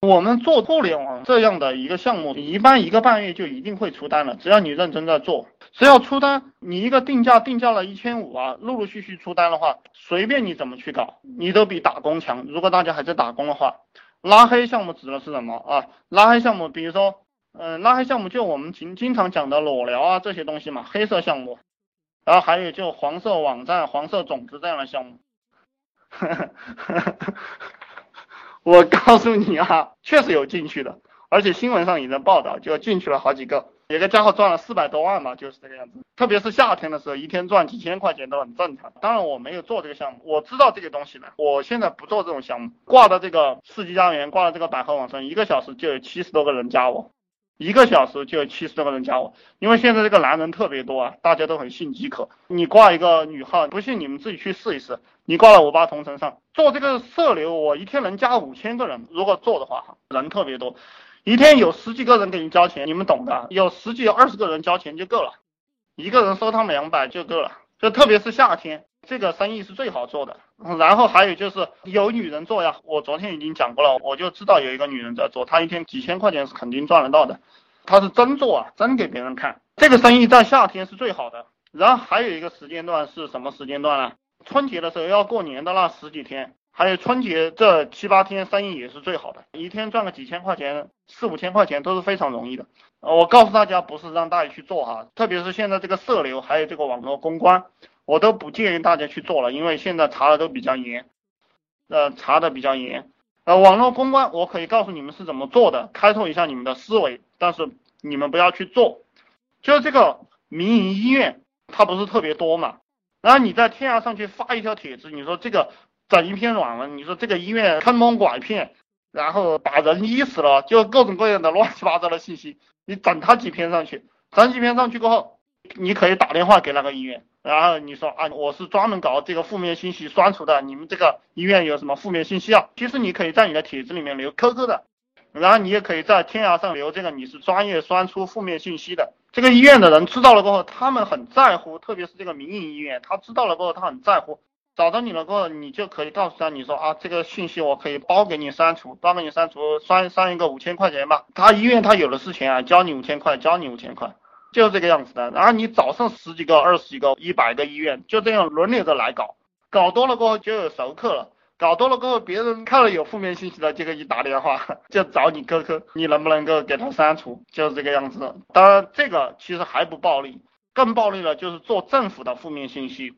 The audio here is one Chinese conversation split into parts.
我们做互联网这样的一个项目，一般一个半月就一定会出单了，只要你认真在做。只要出单，你一个定价定价了一千五啊，陆陆续续出单的话，随便你怎么去搞，你都比打工强。如果大家还在打工的话，拉黑项目指的是什么啊？拉黑项目，比如说，嗯，拉黑项目就我们经经常讲的裸聊啊这些东西嘛，黑色项目。然后还有就黄色网站、黄色种子这样的项目。我告诉你啊，确实有进去的，而且新闻上也在报道，就进去了好几个。有个家伙赚了四百多万嘛，就是这个样子。特别是夏天的时候，一天赚几千块钱都很正常。当然我没有做这个项目，我知道这个东西呢。我现在不做这种项目，挂到这个世纪佳缘，挂到这个百合网上，一个小时就有七十多个人加我，一个小时就有七十多个人加我。因为现在这个男人特别多啊，大家都很性饥渴。你挂一个女号，不信你们自己去试一试。你挂到五八同城上做这个社流，我一天能加五千个人，如果做的话，人特别多。一天有十几个人给你交钱，你们懂的，有十几二十个人交钱就够了，一个人收他们两百就够了。就特别是夏天，这个生意是最好做的。然后还有就是有女人做呀，我昨天已经讲过了，我就知道有一个女人在做，她一天几千块钱是肯定赚得到的，她是真做啊，真给别人看。这个生意在夏天是最好的。然后还有一个时间段是什么时间段呢？春节的时候要过年的那十几天。还有春节这七八天生意也是最好的，一天赚个几千块钱、四五千块钱都是非常容易的。我告诉大家，不是让大家去做哈，特别是现在这个社流还有这个网络公关，我都不建议大家去做了，因为现在查的都比较严，呃，查的比较严。呃，网络公关我可以告诉你们是怎么做的，开拓一下你们的思维，但是你们不要去做。就是这个民营医院，它不是特别多嘛，然后你在天涯上去发一条帖子，你说这个。整一篇软文，你说这个医院坑蒙拐骗，然后把人医死了，就各种各样的 乱七八糟的信息，你整他几篇上去，整几篇上去过后，你可以打电话给那个医院，然后你说啊，我是专门搞这个负面信息删除的，你们这个医院有什么负面信息啊？其实你可以在你的帖子里面留 QQ 的，然后你也可以在天涯上留这个你是专业删除负面信息的。这个医院的人知道了过后，他们很在乎，特别是这个民营医院，他知道了过后，他很在乎。找到你了过后，你就可以告诉他，你说啊，这个信息我可以包给你删除，包给你删除，删删一个五千块钱吧。他医院他有的是钱啊，交你五千块，交你五千块，就是这个样子的。然后你找上十几个、二十几个、一百个医院，就这样轮流着来搞，搞多了过后就有熟客了，搞多了过后，别人看了有负面信息的，就给你打电话，就找你 QQ，你能不能够给他删除？就是这个样子。当然，这个其实还不暴利，更暴利了就是做政府的负面信息。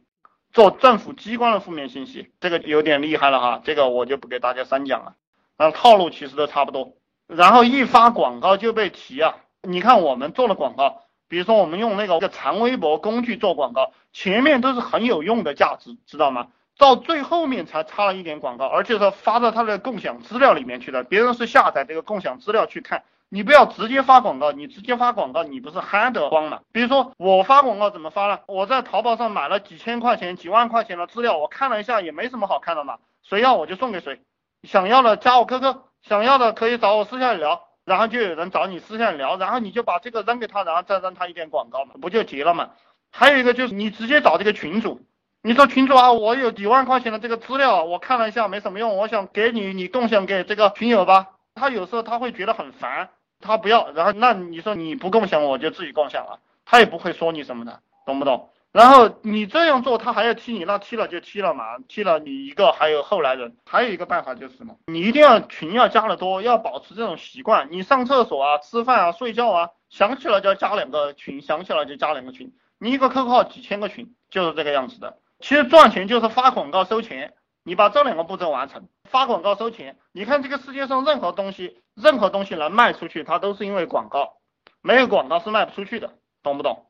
做政府机关的负面信息，这个有点厉害了哈，这个我就不给大家删讲了。然后套路其实都差不多，然后一发广告就被提啊。你看我们做了广告，比如说我们用那个叫长微博工具做广告，前面都是很有用的价值，知道吗？到最后面才插了一点广告，而且是发到他的共享资料里面去的，别人是下载这个共享资料去看。你不要直接发广告，你直接发广告，你不是憨得慌吗？比如说我发广告怎么发呢？我在淘宝上买了几千块钱、几万块钱的资料，我看了一下也没什么好看的嘛，谁要我就送给谁，想要的加我 QQ，想要的可以找我私下里聊，然后就有人找你私下聊，然后你就把这个扔给他，然后再扔他一点广告嘛，不就结了嘛？还有一个就是你直接找这个群主，你说群主啊，我有几万块钱的这个资料，我看了一下没什么用，我想给你，你共享给这个群友吧。他有时候他会觉得很烦。他不要，然后那你说你不共享，我就自己共享了，他也不会说你什么的，懂不懂？然后你这样做，他还要踢你，那踢了就踢了嘛，踢了你一个，还有后来人。还有一个办法就是什么？你一定要群要加的多，要保持这种习惯。你上厕所啊、吃饭啊、睡觉啊，想起来就要加两个群，想起来就加两个群。你一个 QQ 号几千个群，就是这个样子的。其实赚钱就是发广告收钱，你把这两个步骤完成。发广告收钱，你看这个世界上任何东西，任何东西能卖出去，它都是因为广告，没有广告是卖不出去的，懂不懂？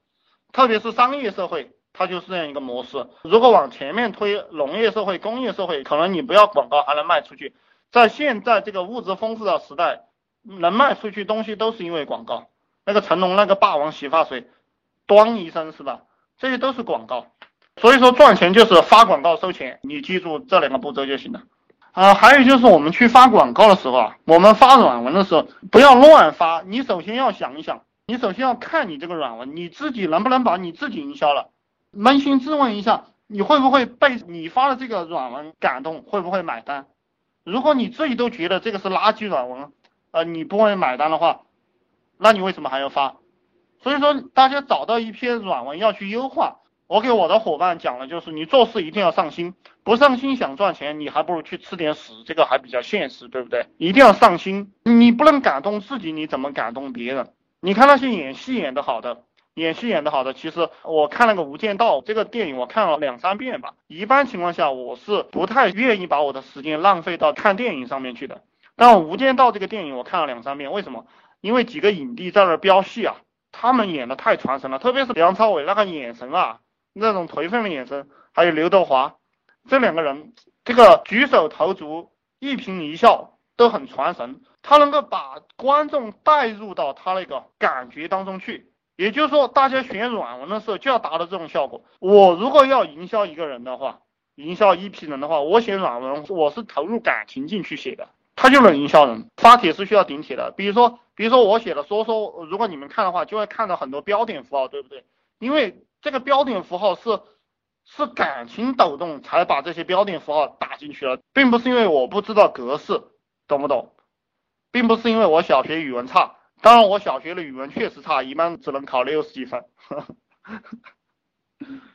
特别是商业社会，它就是这样一个模式。如果往前面推，农业社会、工业社会，可能你不要广告还能卖出去。在现在这个物质丰富的时代，能卖出去东西都是因为广告。那个成龙那个霸王洗发水，咣一声是吧？这些都是广告。所以说赚钱就是发广告收钱，你记住这两个步骤就行了。啊，还有就是我们去发广告的时候啊，我们发软文的时候不要乱发。你首先要想一想，你首先要看你这个软文，你自己能不能把你自己营销了？扪心自问一下，你会不会被你发的这个软文感动？会不会买单？如果你自己都觉得这个是垃圾软文，呃你不会买单的话，那你为什么还要发？所以说大家找到一篇软文要去优化。我给我的伙伴讲了，就是你做事一定要上心，不上心想赚钱，你还不如去吃点屎，这个还比较现实，对不对？一定要上心，你不能感动自己，你怎么感动别人？你看那些演戏演得好的，演戏演得好的，其实我看那个《无间道》这个电影，我看了两三遍吧。一般情况下，我是不太愿意把我的时间浪费到看电影上面去的。但《无间道》这个电影我看了两三遍，为什么？因为几个影帝在那飙戏啊，他们演的太传神了，特别是梁朝伟那个眼神啊。那种颓废的眼神，还有刘德华这两个人，这个举手投足、一颦一笑都很传神，他能够把观众带入到他那个感觉当中去。也就是说，大家选软文的时候就要达到这种效果。我如果要营销一个人的话，营销一批人的话，我写软文，我是投入感情进去写的，他就能营销人。发帖是需要顶帖的，比如说，比如说我写的说说，如果你们看的话，就会看到很多标点符号，对不对？因为这个标点符号是是感情抖动才把这些标点符号打进去了，并不是因为我不知道格式，懂不懂？并不是因为我小学语文差，当然我小学的语文确实差，一般只能考六十几分。